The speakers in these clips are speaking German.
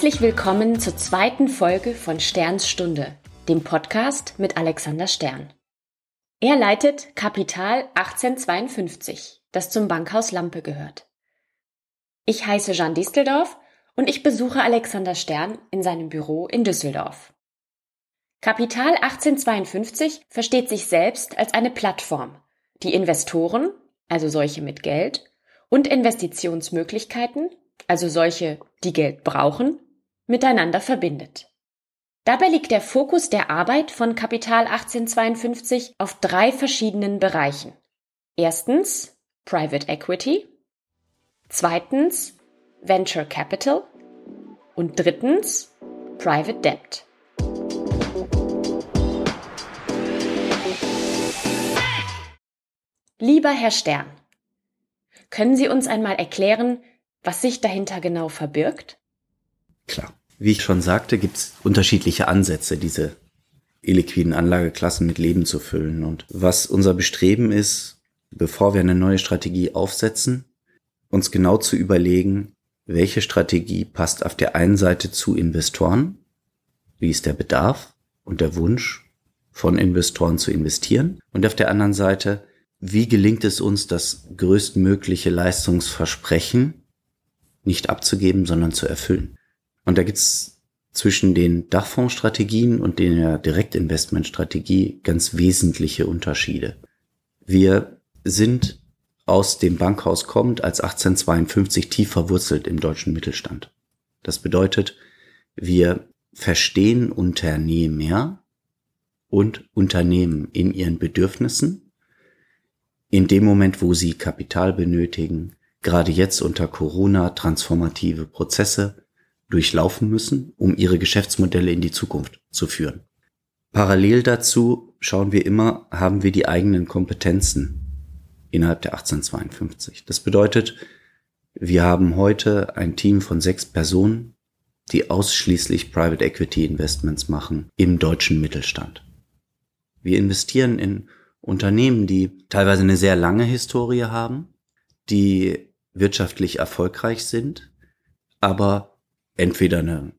Herzlich willkommen zur zweiten Folge von Sterns Stunde, dem Podcast mit Alexander Stern. Er leitet Kapital 1852, das zum Bankhaus Lampe gehört. Ich heiße Jean Disteldorf und ich besuche Alexander Stern in seinem Büro in Düsseldorf. Kapital 1852 versteht sich selbst als eine Plattform, die Investoren, also solche mit Geld, und Investitionsmöglichkeiten, also solche, die Geld brauchen, miteinander verbindet. Dabei liegt der Fokus der Arbeit von Kapital 1852 auf drei verschiedenen Bereichen. Erstens Private Equity, zweitens Venture Capital und drittens Private Debt. Lieber Herr Stern, können Sie uns einmal erklären, was sich dahinter genau verbirgt? Klar. Wie ich schon sagte, gibt es unterschiedliche Ansätze, diese illiquiden Anlageklassen mit Leben zu füllen. Und was unser Bestreben ist, bevor wir eine neue Strategie aufsetzen, uns genau zu überlegen, welche Strategie passt auf der einen Seite zu Investoren, wie ist der Bedarf und der Wunsch von Investoren zu investieren und auf der anderen Seite, wie gelingt es uns, das größtmögliche Leistungsversprechen nicht abzugeben, sondern zu erfüllen. Und da gibt's zwischen den Dachfondsstrategien und der Direktinvestmentstrategie ganz wesentliche Unterschiede. Wir sind aus dem Bankhaus kommt als 1852 tief verwurzelt im deutschen Mittelstand. Das bedeutet, wir verstehen Unternehmer und Unternehmen in ihren Bedürfnissen. In dem Moment, wo sie Kapital benötigen, gerade jetzt unter Corona transformative Prozesse durchlaufen müssen, um ihre Geschäftsmodelle in die Zukunft zu führen. Parallel dazu schauen wir immer, haben wir die eigenen Kompetenzen innerhalb der 1852. Das bedeutet, wir haben heute ein Team von sechs Personen, die ausschließlich Private Equity Investments machen im deutschen Mittelstand. Wir investieren in Unternehmen, die teilweise eine sehr lange Historie haben, die wirtschaftlich erfolgreich sind, aber entweder eine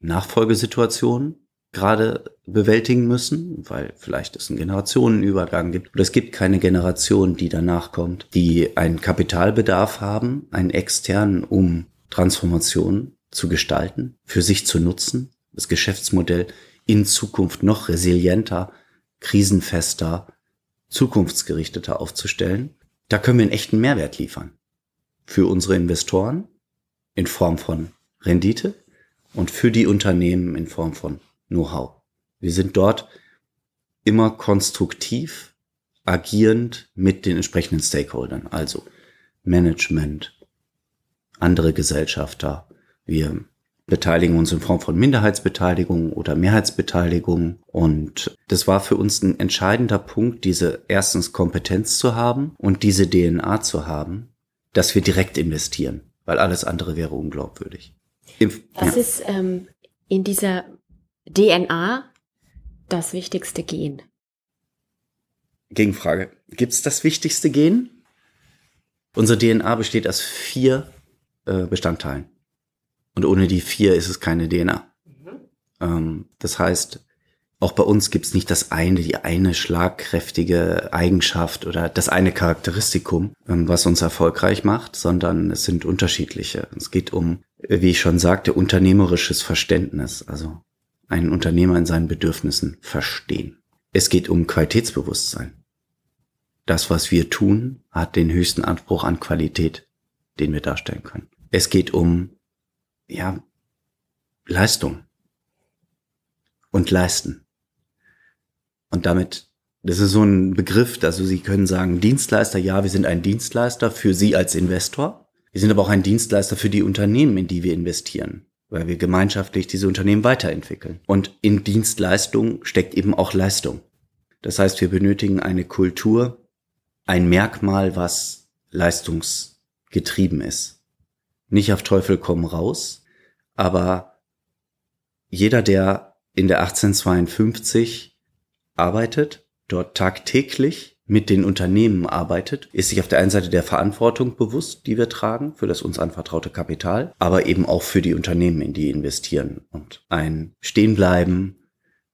Nachfolgesituation gerade bewältigen müssen, weil vielleicht es einen Generationenübergang gibt. Oder es gibt keine Generation, die danach kommt, die einen Kapitalbedarf haben, einen externen, um Transformation zu gestalten, für sich zu nutzen, das Geschäftsmodell in Zukunft noch resilienter, krisenfester, zukunftsgerichteter aufzustellen. Da können wir einen echten Mehrwert liefern für unsere Investoren in Form von Rendite und für die Unternehmen in Form von Know-how. Wir sind dort immer konstruktiv agierend mit den entsprechenden Stakeholdern, also Management, andere Gesellschafter. Wir beteiligen uns in Form von Minderheitsbeteiligung oder Mehrheitsbeteiligung. Und das war für uns ein entscheidender Punkt, diese erstens Kompetenz zu haben und diese DNA zu haben, dass wir direkt investieren, weil alles andere wäre unglaubwürdig. Im, Was ja. ist ähm, in dieser DNA das wichtigste Gen? Gegenfrage. Gibt es das wichtigste Gen? Unsere DNA besteht aus vier äh, Bestandteilen. Und ohne die vier ist es keine DNA. Mhm. Ähm, das heißt, auch bei uns gibt's nicht das eine, die eine schlagkräftige Eigenschaft oder das eine Charakteristikum, ähm, was uns erfolgreich macht, sondern es sind unterschiedliche. Es geht um, wie ich schon sagte, unternehmerisches Verständnis, also einen Unternehmer in seinen Bedürfnissen verstehen. Es geht um Qualitätsbewusstsein. Das, was wir tun, hat den höchsten Anspruch an Qualität, den wir darstellen können. Es geht um, ja, Leistung und leisten. Und damit, das ist so ein Begriff, also Sie können sagen, Dienstleister, ja, wir sind ein Dienstleister für Sie als Investor. Wir sind aber auch ein Dienstleister für die Unternehmen, in die wir investieren, weil wir gemeinschaftlich diese Unternehmen weiterentwickeln. Und in Dienstleistung steckt eben auch Leistung. Das heißt, wir benötigen eine Kultur, ein Merkmal, was leistungsgetrieben ist. Nicht auf Teufel komm raus, aber jeder, der in der 1852 arbeitet, dort tagtäglich mit den Unternehmen arbeitet, ist sich auf der einen Seite der Verantwortung bewusst, die wir tragen für das uns anvertraute Kapital, aber eben auch für die Unternehmen, in die investieren. Und ein Stehenbleiben,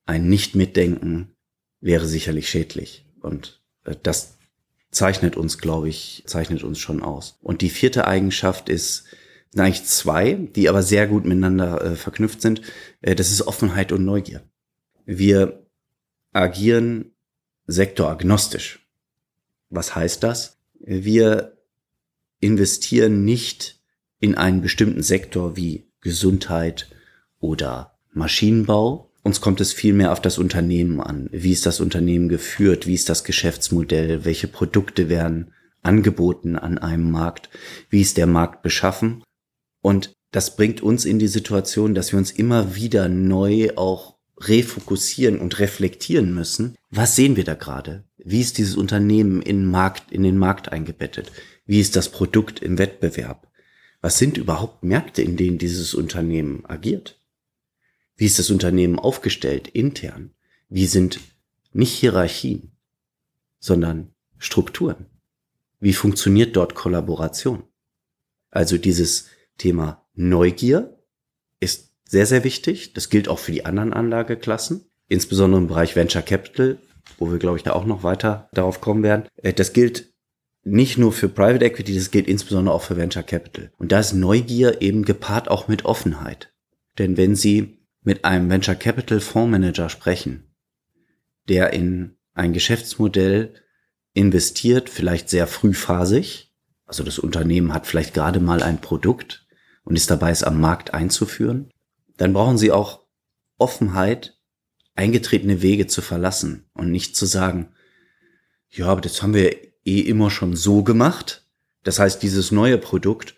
ein Nicht-Mitdenken wäre sicherlich schädlich. Und äh, das zeichnet uns, glaube ich, zeichnet uns schon aus. Und die vierte Eigenschaft ist, sind eigentlich zwei, die aber sehr gut miteinander äh, verknüpft sind. Äh, das ist Offenheit und Neugier. Wir agieren sektoragnostisch. Was heißt das? Wir investieren nicht in einen bestimmten Sektor wie Gesundheit oder Maschinenbau. Uns kommt es vielmehr auf das Unternehmen an. Wie ist das Unternehmen geführt? Wie ist das Geschäftsmodell? Welche Produkte werden angeboten an einem Markt? Wie ist der Markt beschaffen? Und das bringt uns in die Situation, dass wir uns immer wieder neu auch refokussieren und reflektieren müssen. Was sehen wir da gerade? Wie ist dieses Unternehmen in, Markt, in den Markt eingebettet? Wie ist das Produkt im Wettbewerb? Was sind überhaupt Märkte, in denen dieses Unternehmen agiert? Wie ist das Unternehmen aufgestellt intern? Wie sind nicht Hierarchien, sondern Strukturen? Wie funktioniert dort Kollaboration? Also dieses Thema Neugier ist sehr, sehr wichtig. Das gilt auch für die anderen Anlageklassen, insbesondere im Bereich Venture Capital wo wir, glaube ich, da auch noch weiter darauf kommen werden. Äh, das gilt nicht nur für Private Equity, das gilt insbesondere auch für Venture Capital. Und da ist Neugier eben gepaart auch mit Offenheit. Denn wenn Sie mit einem Venture Capital Fondsmanager sprechen, der in ein Geschäftsmodell investiert, vielleicht sehr frühphasig, also das Unternehmen hat vielleicht gerade mal ein Produkt und ist dabei, es am Markt einzuführen, dann brauchen Sie auch Offenheit eingetretene Wege zu verlassen und nicht zu sagen, ja, aber das haben wir eh immer schon so gemacht. Das heißt, dieses neue Produkt,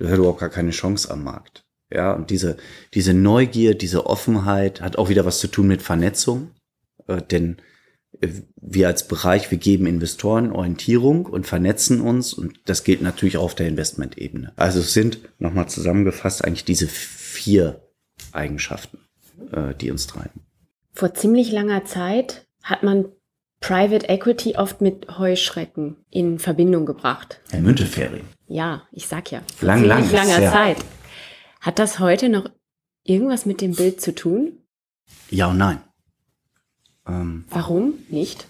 hat überhaupt gar keine Chance am Markt. Ja, und diese, diese Neugier, diese Offenheit hat auch wieder was zu tun mit Vernetzung, äh, denn wir als Bereich, wir geben Investoren Orientierung und vernetzen uns und das gilt natürlich auch auf der Investmentebene. Also es sind nochmal zusammengefasst eigentlich diese vier Eigenschaften äh, die uns treiben. Vor ziemlich langer Zeit hat man Private Equity oft mit Heuschrecken in Verbindung gebracht. Herr Müntefering. Ja, ich sag ja. Vor lang, lang, langer ja. Zeit. Hat das heute noch irgendwas mit dem Bild zu tun? Ja und nein. Ähm, Warum nicht?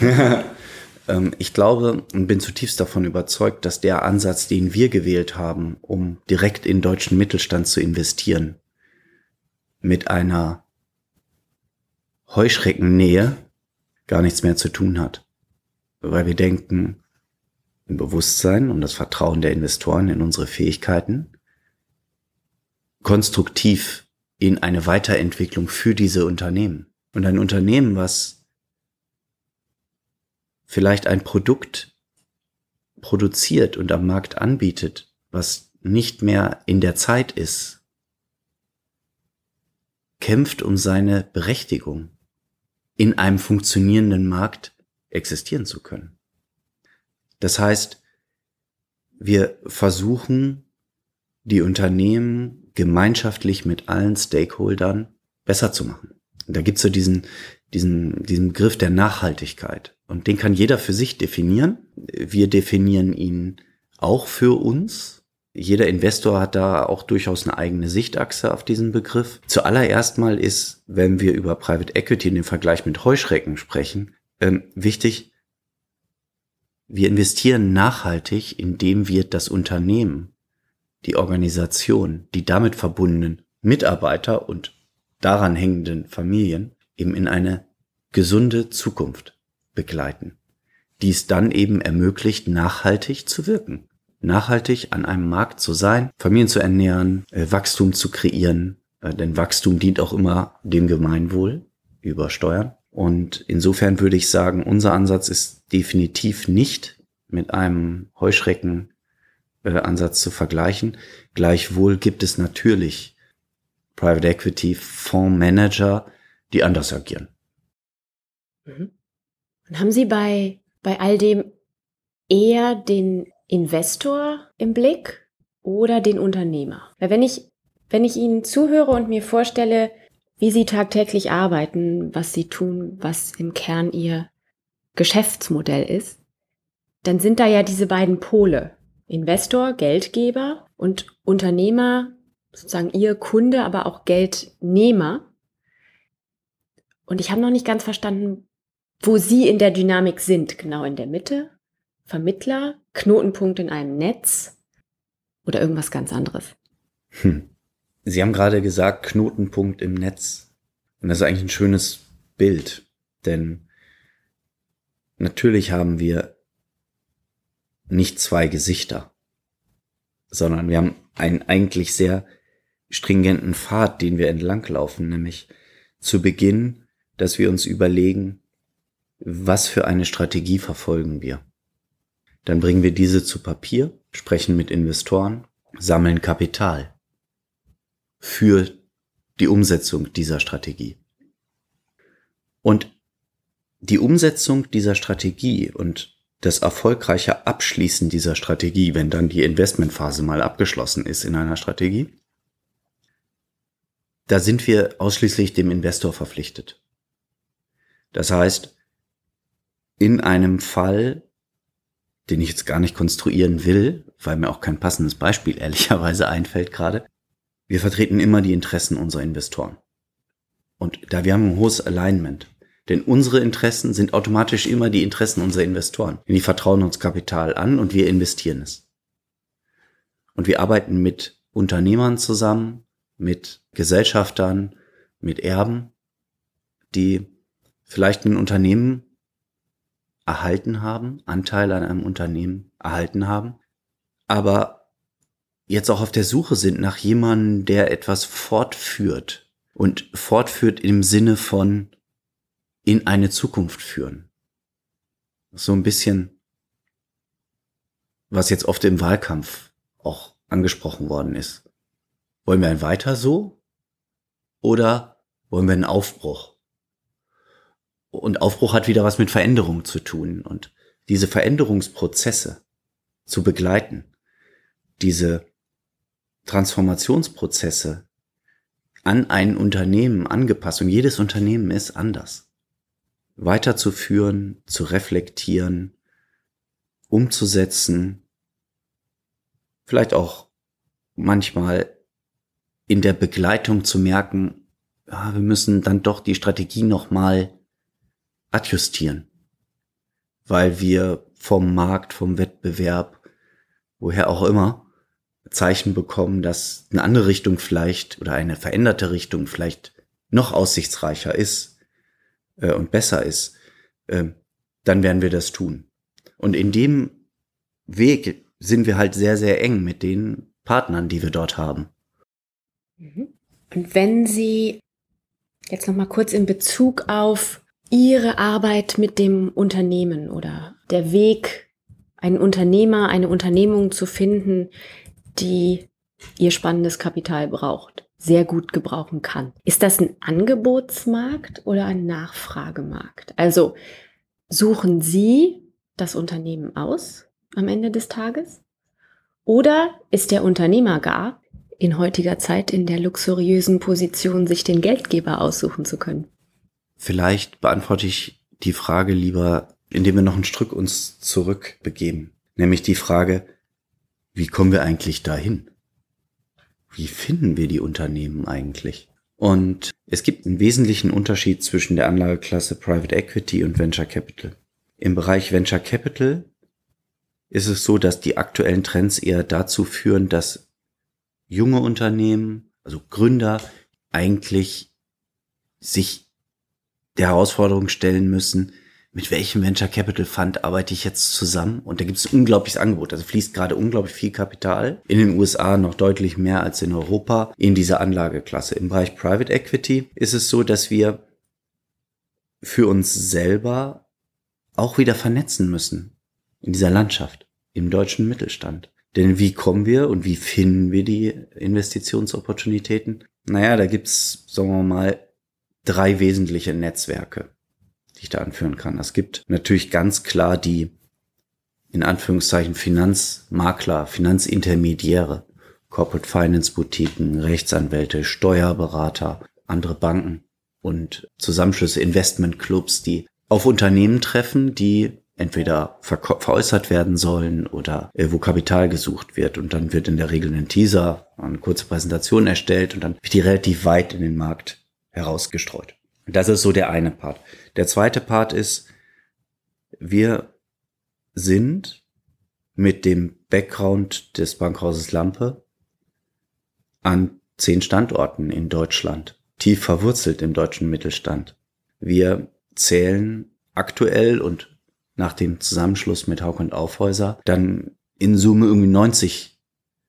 ähm, ich glaube und bin zutiefst davon überzeugt, dass der Ansatz, den wir gewählt haben, um direkt in deutschen Mittelstand zu investieren, mit einer Heuschreckennähe gar nichts mehr zu tun hat. Weil wir denken im Bewusstsein und das Vertrauen der Investoren in unsere Fähigkeiten konstruktiv in eine Weiterentwicklung für diese Unternehmen. Und ein Unternehmen, was vielleicht ein Produkt produziert und am Markt anbietet, was nicht mehr in der Zeit ist, kämpft um seine Berechtigung, in einem funktionierenden Markt existieren zu können. Das heißt, wir versuchen, die Unternehmen gemeinschaftlich mit allen Stakeholdern besser zu machen. Da gibt's so diesen, diesen, diesen Begriff der Nachhaltigkeit. Und den kann jeder für sich definieren. Wir definieren ihn auch für uns jeder Investor hat da auch durchaus eine eigene Sichtachse auf diesen Begriff. Zuallererst mal ist, wenn wir über Private Equity in dem Vergleich mit Heuschrecken sprechen, ähm, wichtig, wir investieren nachhaltig, indem wir das Unternehmen, die Organisation, die damit verbundenen Mitarbeiter und daran hängenden Familien eben in eine gesunde Zukunft begleiten, die es dann eben ermöglicht, nachhaltig zu wirken nachhaltig an einem Markt zu sein, Familien zu ernähren, äh, Wachstum zu kreieren, äh, denn Wachstum dient auch immer dem Gemeinwohl über Steuern. Und insofern würde ich sagen, unser Ansatz ist definitiv nicht mit einem Heuschrecken-Ansatz äh, zu vergleichen. Gleichwohl gibt es natürlich Private Equity Fondsmanager, die anders agieren. Mhm. Und haben Sie bei, bei all dem eher den Investor im Blick oder den Unternehmer? Weil wenn ich, wenn ich Ihnen zuhöre und mir vorstelle, wie Sie tagtäglich arbeiten, was Sie tun, was im Kern Ihr Geschäftsmodell ist, dann sind da ja diese beiden Pole. Investor, Geldgeber und Unternehmer, sozusagen ihr Kunde, aber auch Geldnehmer. Und ich habe noch nicht ganz verstanden, wo Sie in der Dynamik sind. Genau in der Mitte, Vermittler, Knotenpunkt in einem Netz oder irgendwas ganz anderes. Hm. Sie haben gerade gesagt, Knotenpunkt im Netz. Und das ist eigentlich ein schönes Bild, denn natürlich haben wir nicht zwei Gesichter, sondern wir haben einen eigentlich sehr stringenten Pfad, den wir entlanglaufen, nämlich zu Beginn, dass wir uns überlegen, was für eine Strategie verfolgen wir. Dann bringen wir diese zu Papier, sprechen mit Investoren, sammeln Kapital für die Umsetzung dieser Strategie. Und die Umsetzung dieser Strategie und das erfolgreiche Abschließen dieser Strategie, wenn dann die Investmentphase mal abgeschlossen ist in einer Strategie, da sind wir ausschließlich dem Investor verpflichtet. Das heißt, in einem Fall, den ich jetzt gar nicht konstruieren will, weil mir auch kein passendes Beispiel ehrlicherweise einfällt gerade, wir vertreten immer die Interessen unserer Investoren. Und da wir haben ein hohes Alignment. Denn unsere Interessen sind automatisch immer die Interessen unserer Investoren. Die vertrauen uns Kapital an und wir investieren es. Und wir arbeiten mit Unternehmern zusammen, mit Gesellschaftern, mit Erben, die vielleicht ein Unternehmen erhalten haben, Anteil an einem Unternehmen erhalten haben, aber jetzt auch auf der Suche sind nach jemandem, der etwas fortführt und fortführt im Sinne von in eine Zukunft führen. So ein bisschen, was jetzt oft im Wahlkampf auch angesprochen worden ist. Wollen wir ein Weiter so? Oder wollen wir einen Aufbruch? Und Aufbruch hat wieder was mit Veränderung zu tun. Und diese Veränderungsprozesse zu begleiten, diese Transformationsprozesse an ein Unternehmen angepasst. Und jedes Unternehmen ist anders weiterzuführen, zu reflektieren, umzusetzen, vielleicht auch manchmal in der Begleitung zu merken, ja, wir müssen dann doch die Strategie nochmal adjustieren, weil wir vom Markt, vom Wettbewerb, woher auch immer, Zeichen bekommen, dass eine andere Richtung vielleicht oder eine veränderte Richtung vielleicht noch aussichtsreicher ist äh, und besser ist, äh, dann werden wir das tun. Und in dem Weg sind wir halt sehr, sehr eng mit den Partnern, die wir dort haben. Mhm. Und wenn Sie jetzt noch mal kurz in Bezug auf Ihre Arbeit mit dem Unternehmen oder der Weg, einen Unternehmer, eine Unternehmung zu finden, die ihr spannendes Kapital braucht sehr gut gebrauchen kann. Ist das ein Angebotsmarkt oder ein Nachfragemarkt? Also suchen Sie das Unternehmen aus am Ende des Tages? Oder ist der Unternehmer gar in heutiger Zeit in der luxuriösen Position, sich den Geldgeber aussuchen zu können? Vielleicht beantworte ich die Frage lieber, indem wir noch ein Stück uns zurückbegeben. Nämlich die Frage, wie kommen wir eigentlich dahin? wie finden wir die Unternehmen eigentlich? Und es gibt einen wesentlichen Unterschied zwischen der Anlageklasse Private Equity und Venture Capital. Im Bereich Venture Capital ist es so, dass die aktuellen Trends eher dazu führen, dass junge Unternehmen, also Gründer, eigentlich sich der Herausforderung stellen müssen, mit welchem Venture Capital Fund arbeite ich jetzt zusammen? Und da gibt es unglaubliches Angebot. Also fließt gerade unglaublich viel Kapital in den USA noch deutlich mehr als in Europa in diese Anlageklasse. Im Bereich Private Equity ist es so, dass wir für uns selber auch wieder vernetzen müssen in dieser Landschaft, im deutschen Mittelstand. Denn wie kommen wir und wie finden wir die Investitionsopportunitäten? Naja, da gibt's, sagen wir mal, drei wesentliche Netzwerke die ich da anführen kann. Es gibt natürlich ganz klar die in Anführungszeichen Finanzmakler, Finanzintermediäre, Corporate Finance Boutiquen, Rechtsanwälte, Steuerberater, andere Banken und Zusammenschlüsse, Investmentclubs, die auf Unternehmen treffen, die entweder veräußert werden sollen oder äh, wo Kapital gesucht wird. Und dann wird in der Regel ein Teaser, eine kurze Präsentation erstellt und dann wird die relativ weit in den Markt herausgestreut. Das ist so der eine Part. Der zweite Part ist, wir sind mit dem Background des Bankhauses Lampe an zehn Standorten in Deutschland, tief verwurzelt im deutschen Mittelstand. Wir zählen aktuell und nach dem Zusammenschluss mit Hauk und Aufhäuser dann in Summe irgendwie 90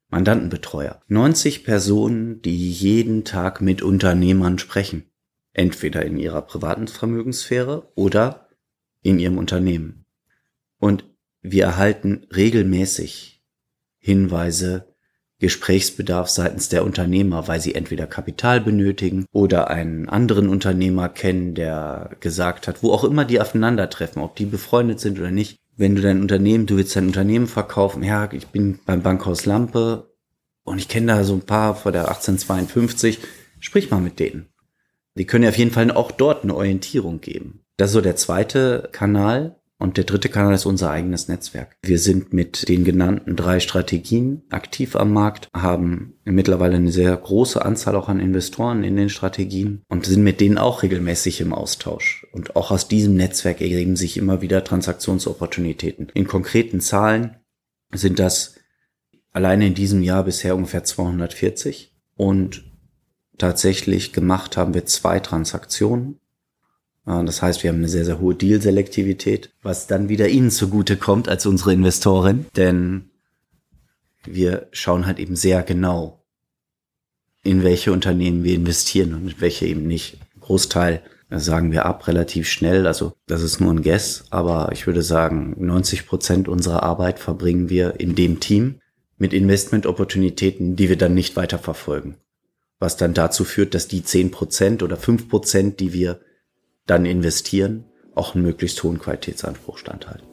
Mandantenbetreuer. 90 Personen, die jeden Tag mit Unternehmern sprechen. Entweder in ihrer privaten Vermögenssphäre oder in ihrem Unternehmen. Und wir erhalten regelmäßig Hinweise, Gesprächsbedarf seitens der Unternehmer, weil sie entweder Kapital benötigen oder einen anderen Unternehmer kennen, der gesagt hat, wo auch immer die aufeinandertreffen, ob die befreundet sind oder nicht. Wenn du dein Unternehmen, du willst dein Unternehmen verkaufen, ja, ich bin beim Bankhaus Lampe und ich kenne da so ein paar vor der 1852, sprich mal mit denen. Die können ja auf jeden Fall auch dort eine Orientierung geben. Das ist so der zweite Kanal, und der dritte Kanal ist unser eigenes Netzwerk. Wir sind mit den genannten drei Strategien aktiv am Markt, haben mittlerweile eine sehr große Anzahl auch an Investoren in den Strategien und sind mit denen auch regelmäßig im Austausch. Und auch aus diesem Netzwerk ergeben sich immer wieder Transaktionsopportunitäten. In konkreten Zahlen sind das alleine in diesem Jahr bisher ungefähr 240 und tatsächlich gemacht haben wir zwei Transaktionen das heißt, wir haben eine sehr, sehr hohe Deal-Selektivität, was dann wieder Ihnen zugute kommt als unsere Investorin, denn wir schauen halt eben sehr genau, in welche Unternehmen wir investieren und in welche eben nicht. Großteil sagen wir ab relativ schnell, also das ist nur ein Guess, aber ich würde sagen, 90 Prozent unserer Arbeit verbringen wir in dem Team mit Investment-Opportunitäten, die wir dann nicht weiter verfolgen. Was dann dazu führt, dass die 10 Prozent oder 5 Prozent, die wir dann investieren, auch einen möglichst hohen Qualitätsanspruch standhalten.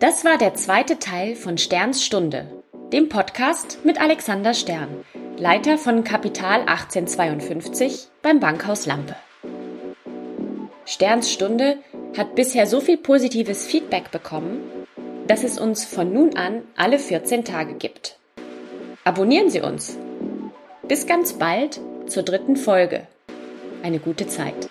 Das war der zweite Teil von Sterns Stunde, dem Podcast mit Alexander Stern, Leiter von Kapital 1852 beim Bankhaus Lampe. Sterns Stunde hat bisher so viel positives Feedback bekommen, dass es uns von nun an alle 14 Tage gibt. Abonnieren Sie uns. Bis ganz bald zur dritten Folge eine gute Zeit.